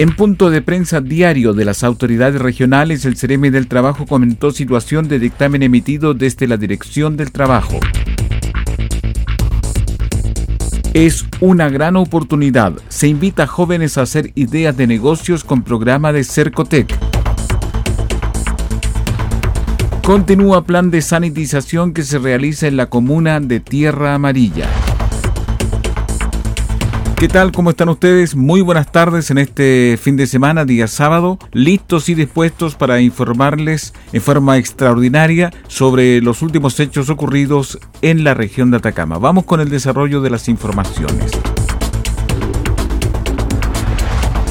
En punto de prensa diario de las autoridades regionales, el Cereme del Trabajo comentó situación de dictamen emitido desde la Dirección del Trabajo. Es una gran oportunidad. Se invita a jóvenes a hacer ideas de negocios con programa de Cercotec. Continúa plan de sanitización que se realiza en la comuna de Tierra Amarilla. ¿Qué tal? ¿Cómo están ustedes? Muy buenas tardes en este fin de semana, día sábado, listos y dispuestos para informarles en forma extraordinaria sobre los últimos hechos ocurridos en la región de Atacama. Vamos con el desarrollo de las informaciones.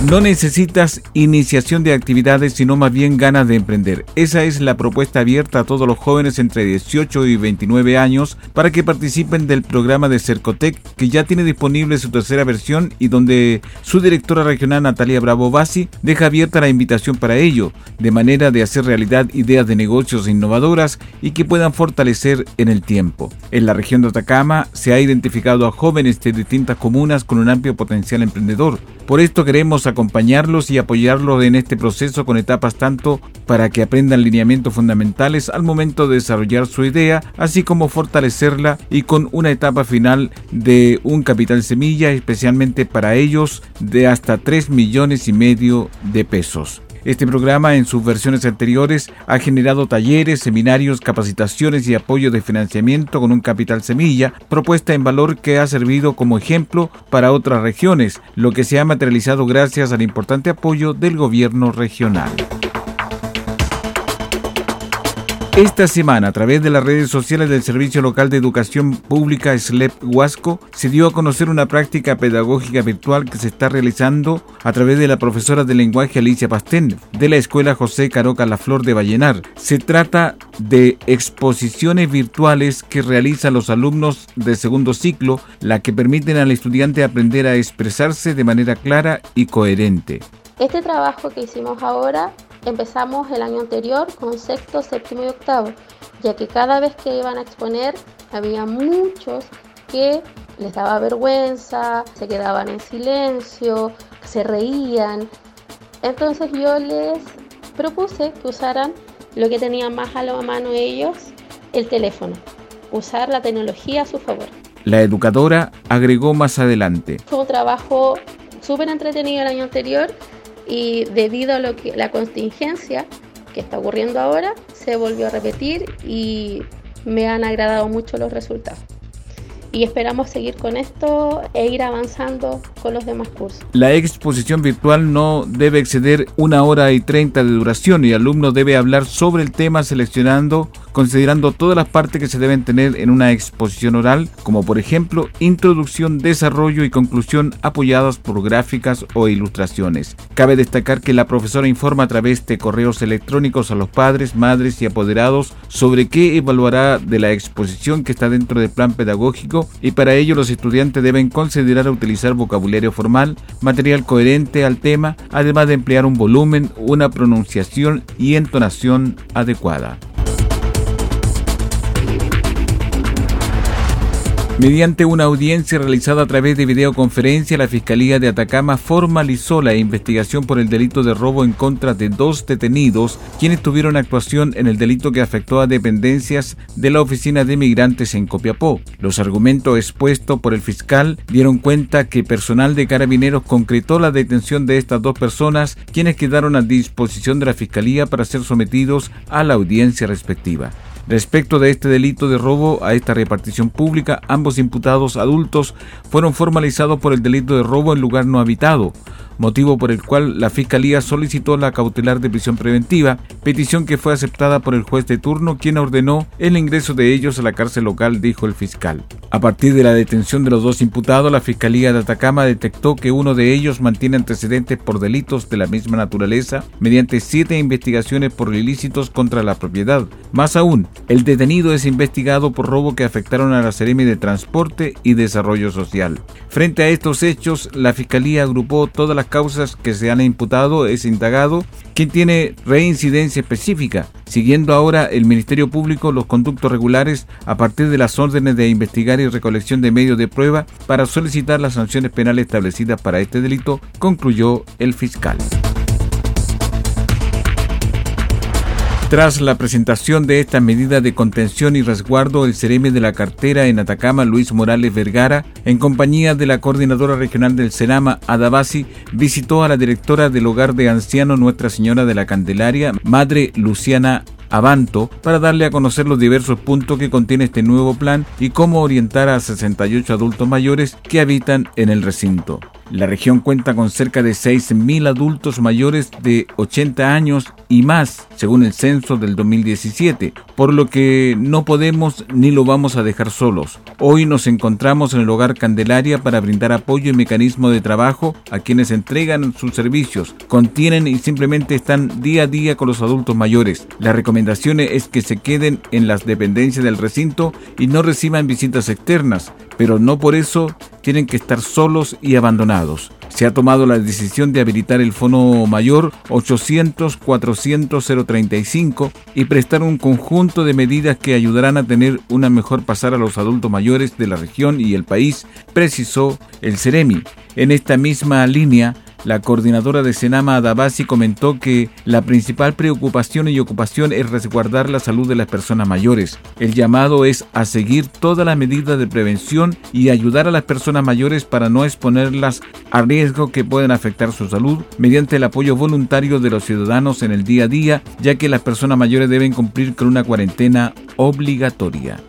No necesitas iniciación de actividades, sino más bien ganas de emprender. Esa es la propuesta abierta a todos los jóvenes entre 18 y 29 años para que participen del programa de Cercotec, que ya tiene disponible su tercera versión y donde su directora regional Natalia Bravo Bassi deja abierta la invitación para ello, de manera de hacer realidad ideas de negocios innovadoras y que puedan fortalecer en el tiempo. En la región de Atacama se ha identificado a jóvenes de distintas comunas con un amplio potencial emprendedor. Por esto queremos acompañarlos y apoyarlos en este proceso con etapas tanto para que aprendan lineamientos fundamentales al momento de desarrollar su idea, así como fortalecerla y con una etapa final de un capital semilla especialmente para ellos de hasta 3 millones y medio de pesos. Este programa en sus versiones anteriores ha generado talleres, seminarios, capacitaciones y apoyo de financiamiento con un capital semilla, propuesta en valor que ha servido como ejemplo para otras regiones, lo que se ha materializado gracias al importante apoyo del gobierno regional. Esta semana, a través de las redes sociales del Servicio Local de Educación Pública SLEP Huasco, se dio a conocer una práctica pedagógica virtual que se está realizando a través de la profesora de lenguaje Alicia Pastén, de la Escuela José Caroca La Flor de Vallenar. Se trata de exposiciones virtuales que realizan los alumnos de segundo ciclo, la que permiten al estudiante aprender a expresarse de manera clara y coherente. Este trabajo que hicimos ahora empezamos el año anterior con sexto, séptimo y octavo, ya que cada vez que iban a exponer había muchos que les daba vergüenza, se quedaban en silencio, se reían. Entonces yo les propuse que usaran lo que tenían más a la mano ellos, el teléfono, usar la tecnología a su favor. La educadora agregó más adelante. Fue un trabajo súper entretenido el año anterior y debido a lo que la contingencia que está ocurriendo ahora se volvió a repetir y me han agradado mucho los resultados y esperamos seguir con esto e ir avanzando con los demás cursos. La exposición virtual no debe exceder una hora y treinta de duración y el alumno debe hablar sobre el tema seleccionando, considerando todas las partes que se deben tener en una exposición oral, como por ejemplo introducción, desarrollo y conclusión apoyadas por gráficas o ilustraciones. Cabe destacar que la profesora informa a través de correos electrónicos a los padres, madres y apoderados sobre qué evaluará de la exposición que está dentro del plan pedagógico y para ello los estudiantes deben considerar utilizar vocabulario formal, material coherente al tema, además de emplear un volumen, una pronunciación y entonación adecuada. Mediante una audiencia realizada a través de videoconferencia, la Fiscalía de Atacama formalizó la investigación por el delito de robo en contra de dos detenidos, quienes tuvieron actuación en el delito que afectó a dependencias de la Oficina de Migrantes en Copiapó. Los argumentos expuestos por el fiscal dieron cuenta que personal de carabineros concretó la detención de estas dos personas, quienes quedaron a disposición de la Fiscalía para ser sometidos a la audiencia respectiva. Respecto de este delito de robo a esta repartición pública, ambos imputados adultos fueron formalizados por el delito de robo en lugar no habitado, motivo por el cual la Fiscalía solicitó la cautelar de prisión preventiva, petición que fue aceptada por el juez de turno, quien ordenó el ingreso de ellos a la cárcel local, dijo el fiscal. A partir de la detención de los dos imputados, la Fiscalía de Atacama detectó que uno de ellos mantiene antecedentes por delitos de la misma naturaleza mediante siete investigaciones por ilícitos contra la propiedad. Más aún, el detenido es investigado por robo que afectaron a la Seremi de Transporte y Desarrollo Social. Frente a estos hechos, la Fiscalía agrupó todas las causas que se han imputado, es indagado, quien tiene reincidencia específica, siguiendo ahora el Ministerio Público los conductos regulares a partir de las órdenes de investigar y recolección de medios de prueba para solicitar las sanciones penales establecidas para este delito, concluyó el fiscal. Tras la presentación de esta medida de contención y resguardo, el Cereme de la cartera en Atacama, Luis Morales Vergara, en compañía de la coordinadora regional del Senama, Adabasi, visitó a la directora del hogar de ancianos Nuestra Señora de la Candelaria, Madre Luciana Avanto para darle a conocer los diversos puntos que contiene este nuevo plan y cómo orientar a 68 adultos mayores que habitan en el recinto. La región cuenta con cerca de 6.000 adultos mayores de 80 años y más, según el censo del 2017, por lo que no podemos ni lo vamos a dejar solos. Hoy nos encontramos en el hogar Candelaria para brindar apoyo y mecanismo de trabajo a quienes entregan sus servicios, contienen y simplemente están día a día con los adultos mayores. La recomendación es que se queden en las dependencias del recinto y no reciban visitas externas, pero no por eso tienen que estar solos y abandonados. Se ha tomado la decisión de habilitar el Fono Mayor 800-400-035 y prestar un conjunto de medidas que ayudarán a tener una mejor pasar a los adultos mayores de la región y el país, precisó el Ceremi. En esta misma línea, la coordinadora de Senama Adabasi comentó que la principal preocupación y ocupación es resguardar la salud de las personas mayores. El llamado es a seguir todas las medidas de prevención y ayudar a las personas mayores para no exponerlas a riesgo que pueden afectar su salud mediante el apoyo voluntario de los ciudadanos en el día a día, ya que las personas mayores deben cumplir con una cuarentena obligatoria.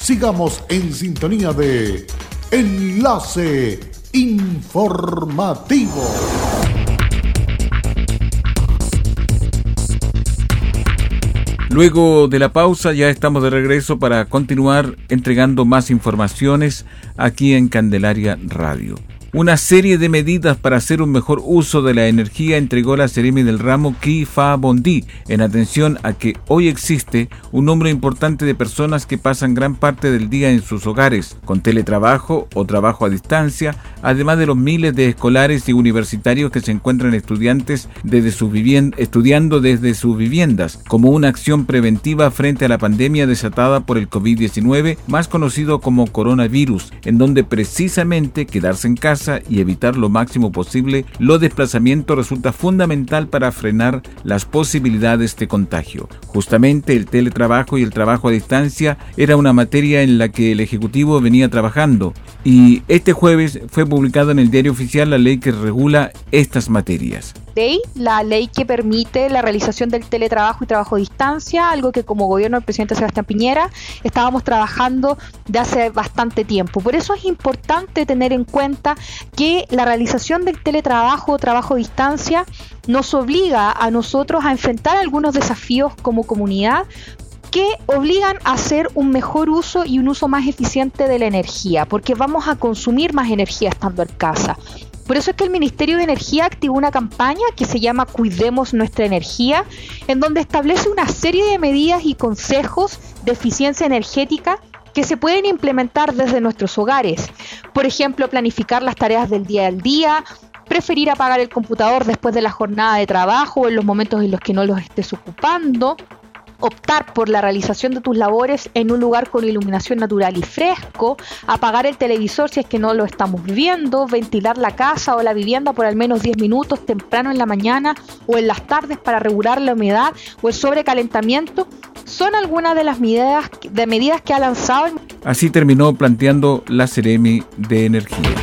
Sigamos en sintonía de Enlace Informativo. Luego de la pausa ya estamos de regreso para continuar entregando más informaciones aquí en Candelaria Radio. Una serie de medidas para hacer un mejor uso de la energía entregó la Seremi del ramo Kifa Bondi, en atención a que hoy existe un número importante de personas que pasan gran parte del día en sus hogares, con teletrabajo o trabajo a distancia, además de los miles de escolares y universitarios que se encuentran estudiantes desde sus estudiando desde sus viviendas, como una acción preventiva frente a la pandemia desatada por el COVID-19, más conocido como coronavirus, en donde precisamente quedarse en casa y evitar lo máximo posible los desplazamientos resulta fundamental para frenar las posibilidades de contagio. Justamente el teletrabajo y el trabajo a distancia era una materia en la que el Ejecutivo venía trabajando y este jueves fue publicada en el diario oficial la ley que regula estas materias la ley que permite la realización del teletrabajo y trabajo a distancia, algo que como gobierno del presidente Sebastián Piñera estábamos trabajando de hace bastante tiempo. Por eso es importante tener en cuenta que la realización del teletrabajo o trabajo a distancia nos obliga a nosotros a enfrentar algunos desafíos como comunidad, que obligan a hacer un mejor uso y un uso más eficiente de la energía, porque vamos a consumir más energía estando en casa. Por eso es que el Ministerio de Energía activó una campaña que se llama Cuidemos nuestra energía, en donde establece una serie de medidas y consejos de eficiencia energética que se pueden implementar desde nuestros hogares. Por ejemplo, planificar las tareas del día al día, preferir apagar el computador después de la jornada de trabajo o en los momentos en los que no los estés ocupando, optar por la realización de tus labores en un lugar con iluminación natural y fresco, apagar el televisor si es que no lo estamos viendo, ventilar la casa o la vivienda por al menos 10 minutos temprano en la mañana o en las tardes para regular la humedad o el sobrecalentamiento, son algunas de las medidas, de medidas que ha lanzado. Así terminó planteando la Ceremi de Energía.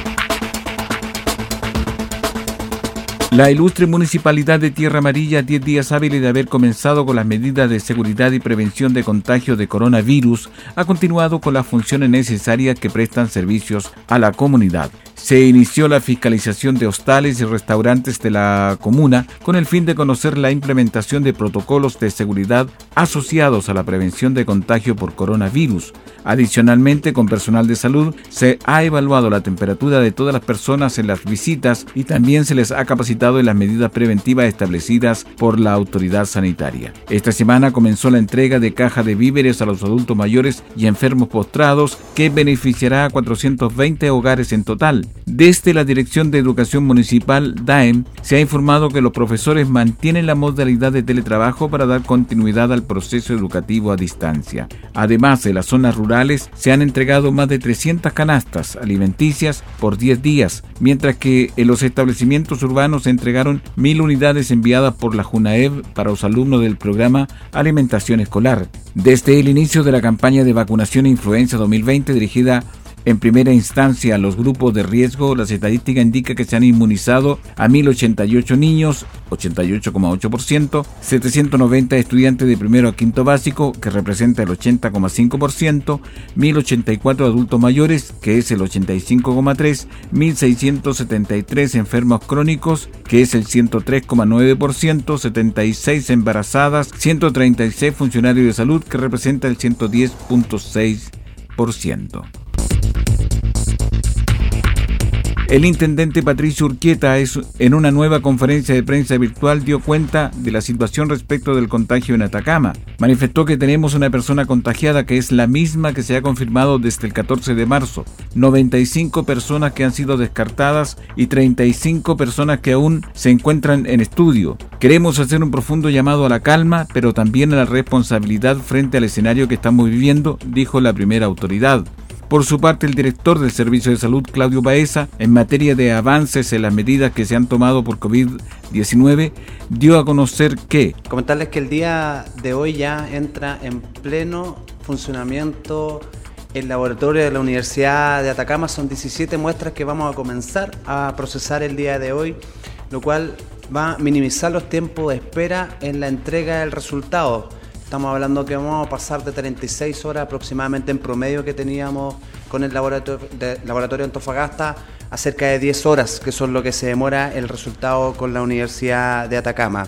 La ilustre Municipalidad de Tierra Amarilla, 10 días hábiles de haber comenzado con las medidas de seguridad y prevención de contagio de coronavirus, ha continuado con las funciones necesarias que prestan servicios a la comunidad se inició la fiscalización de hostales y restaurantes de la comuna con el fin de conocer la implementación de protocolos de seguridad asociados a la prevención de contagio por coronavirus. Adicionalmente, con personal de salud se ha evaluado la temperatura de todas las personas en las visitas y también se les ha capacitado en las medidas preventivas establecidas por la autoridad sanitaria. Esta semana comenzó la entrega de caja de víveres a los adultos mayores y enfermos postrados que beneficiará a 420 hogares en total. Desde la Dirección de Educación Municipal, DAEM, se ha informado que los profesores mantienen la modalidad de teletrabajo para dar continuidad al proceso educativo a distancia. Además, en las zonas rurales se han entregado más de 300 canastas alimenticias por 10 días, mientras que en los establecimientos urbanos se entregaron mil unidades enviadas por la JUNAEV para los alumnos del programa Alimentación Escolar. Desde el inicio de la campaña de vacunación e influenza 2020 dirigida en primera instancia, los grupos de riesgo, las estadísticas indican que se han inmunizado a 1.088 niños, 88,8%, 790 estudiantes de primero a quinto básico, que representa el 80,5%, 1.084 adultos mayores, que es el 85,3%, 1.673 enfermos crónicos, que es el 103,9%, 76 embarazadas, 136 funcionarios de salud, que representa el 110,6%. El intendente Patricio Urquieta en una nueva conferencia de prensa virtual dio cuenta de la situación respecto del contagio en Atacama. Manifestó que tenemos una persona contagiada que es la misma que se ha confirmado desde el 14 de marzo, 95 personas que han sido descartadas y 35 personas que aún se encuentran en estudio. Queremos hacer un profundo llamado a la calma, pero también a la responsabilidad frente al escenario que estamos viviendo, dijo la primera autoridad. Por su parte, el director del Servicio de Salud, Claudio Baeza, en materia de avances en las medidas que se han tomado por COVID-19, dio a conocer que... Comentarles que el día de hoy ya entra en pleno funcionamiento el laboratorio de la Universidad de Atacama. Son 17 muestras que vamos a comenzar a procesar el día de hoy, lo cual va a minimizar los tiempos de espera en la entrega del resultado. Estamos hablando que vamos a pasar de 36 horas aproximadamente en promedio que teníamos con el laboratorio de, laboratorio Antofagasta a cerca de 10 horas, que son lo que se demora el resultado con la Universidad de Atacama.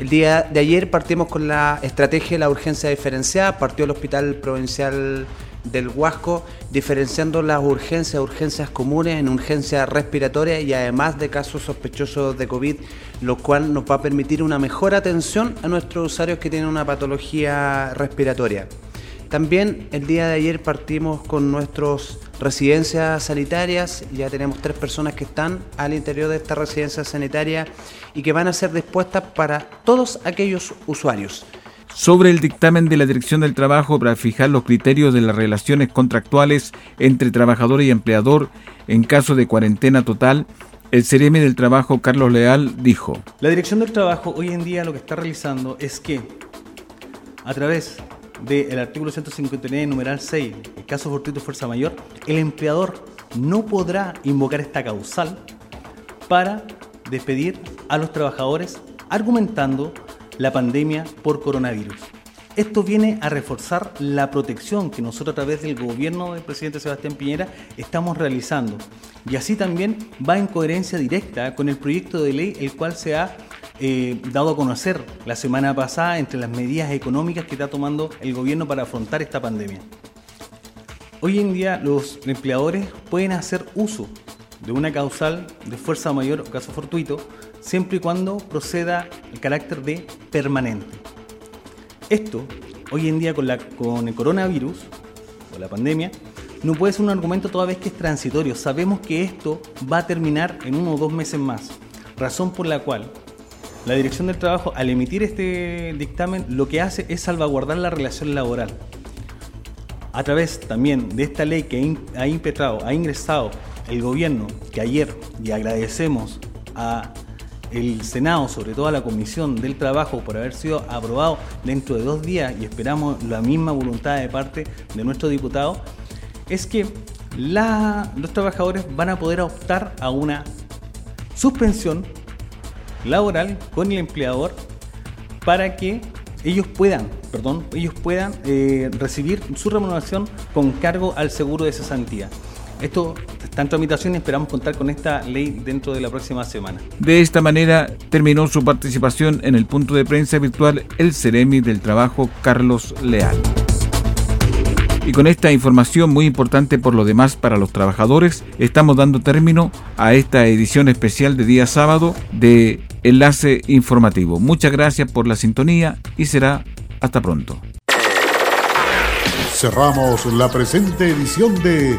El día de ayer partimos con la estrategia de la urgencia diferenciada, partió el Hospital Provincial del Huasco, diferenciando las urgencias, urgencias comunes en urgencias respiratorias y además de casos sospechosos de COVID, lo cual nos va a permitir una mejor atención a nuestros usuarios que tienen una patología respiratoria. También el día de ayer partimos con nuestras residencias sanitarias, ya tenemos tres personas que están al interior de esta residencia sanitaria y que van a ser dispuestas para todos aquellos usuarios sobre el dictamen de la Dirección del Trabajo para fijar los criterios de las relaciones contractuales entre trabajador y empleador en caso de cuarentena total, el CRM del Trabajo, Carlos Leal, dijo. La Dirección del Trabajo hoy en día lo que está realizando es que, a través del artículo 159, numeral 6, el caso fortuito fuerza mayor, el empleador no podrá invocar esta causal para despedir a los trabajadores argumentando la pandemia por coronavirus. Esto viene a reforzar la protección que nosotros a través del gobierno del presidente Sebastián Piñera estamos realizando. Y así también va en coherencia directa con el proyecto de ley el cual se ha eh, dado a conocer la semana pasada entre las medidas económicas que está tomando el gobierno para afrontar esta pandemia. Hoy en día los empleadores pueden hacer uso de una causal de fuerza mayor o caso fortuito siempre y cuando proceda el carácter de permanente. Esto, hoy en día con, la, con el coronavirus, o la pandemia, no puede ser un argumento toda vez que es transitorio. Sabemos que esto va a terminar en uno o dos meses más, razón por la cual la Dirección del Trabajo, al emitir este dictamen, lo que hace es salvaguardar la relación laboral. A través también de esta ley que ha impetrado, ha ingresado el gobierno, que ayer, y agradecemos a el Senado, sobre todo a la Comisión del Trabajo, por haber sido aprobado dentro de dos días y esperamos la misma voluntad de parte de nuestro diputado, es que los trabajadores van a poder optar a una suspensión laboral con el empleador para que ellos puedan, perdón, ellos puedan eh, recibir su remuneración con cargo al seguro de cesantía. Esto está en tramitación y esperamos contar con esta ley dentro de la próxima semana. De esta manera terminó su participación en el punto de prensa virtual el Ceremi del Trabajo Carlos Leal. Y con esta información muy importante por lo demás para los trabajadores, estamos dando término a esta edición especial de día sábado de Enlace Informativo. Muchas gracias por la sintonía y será hasta pronto. Cerramos la presente edición de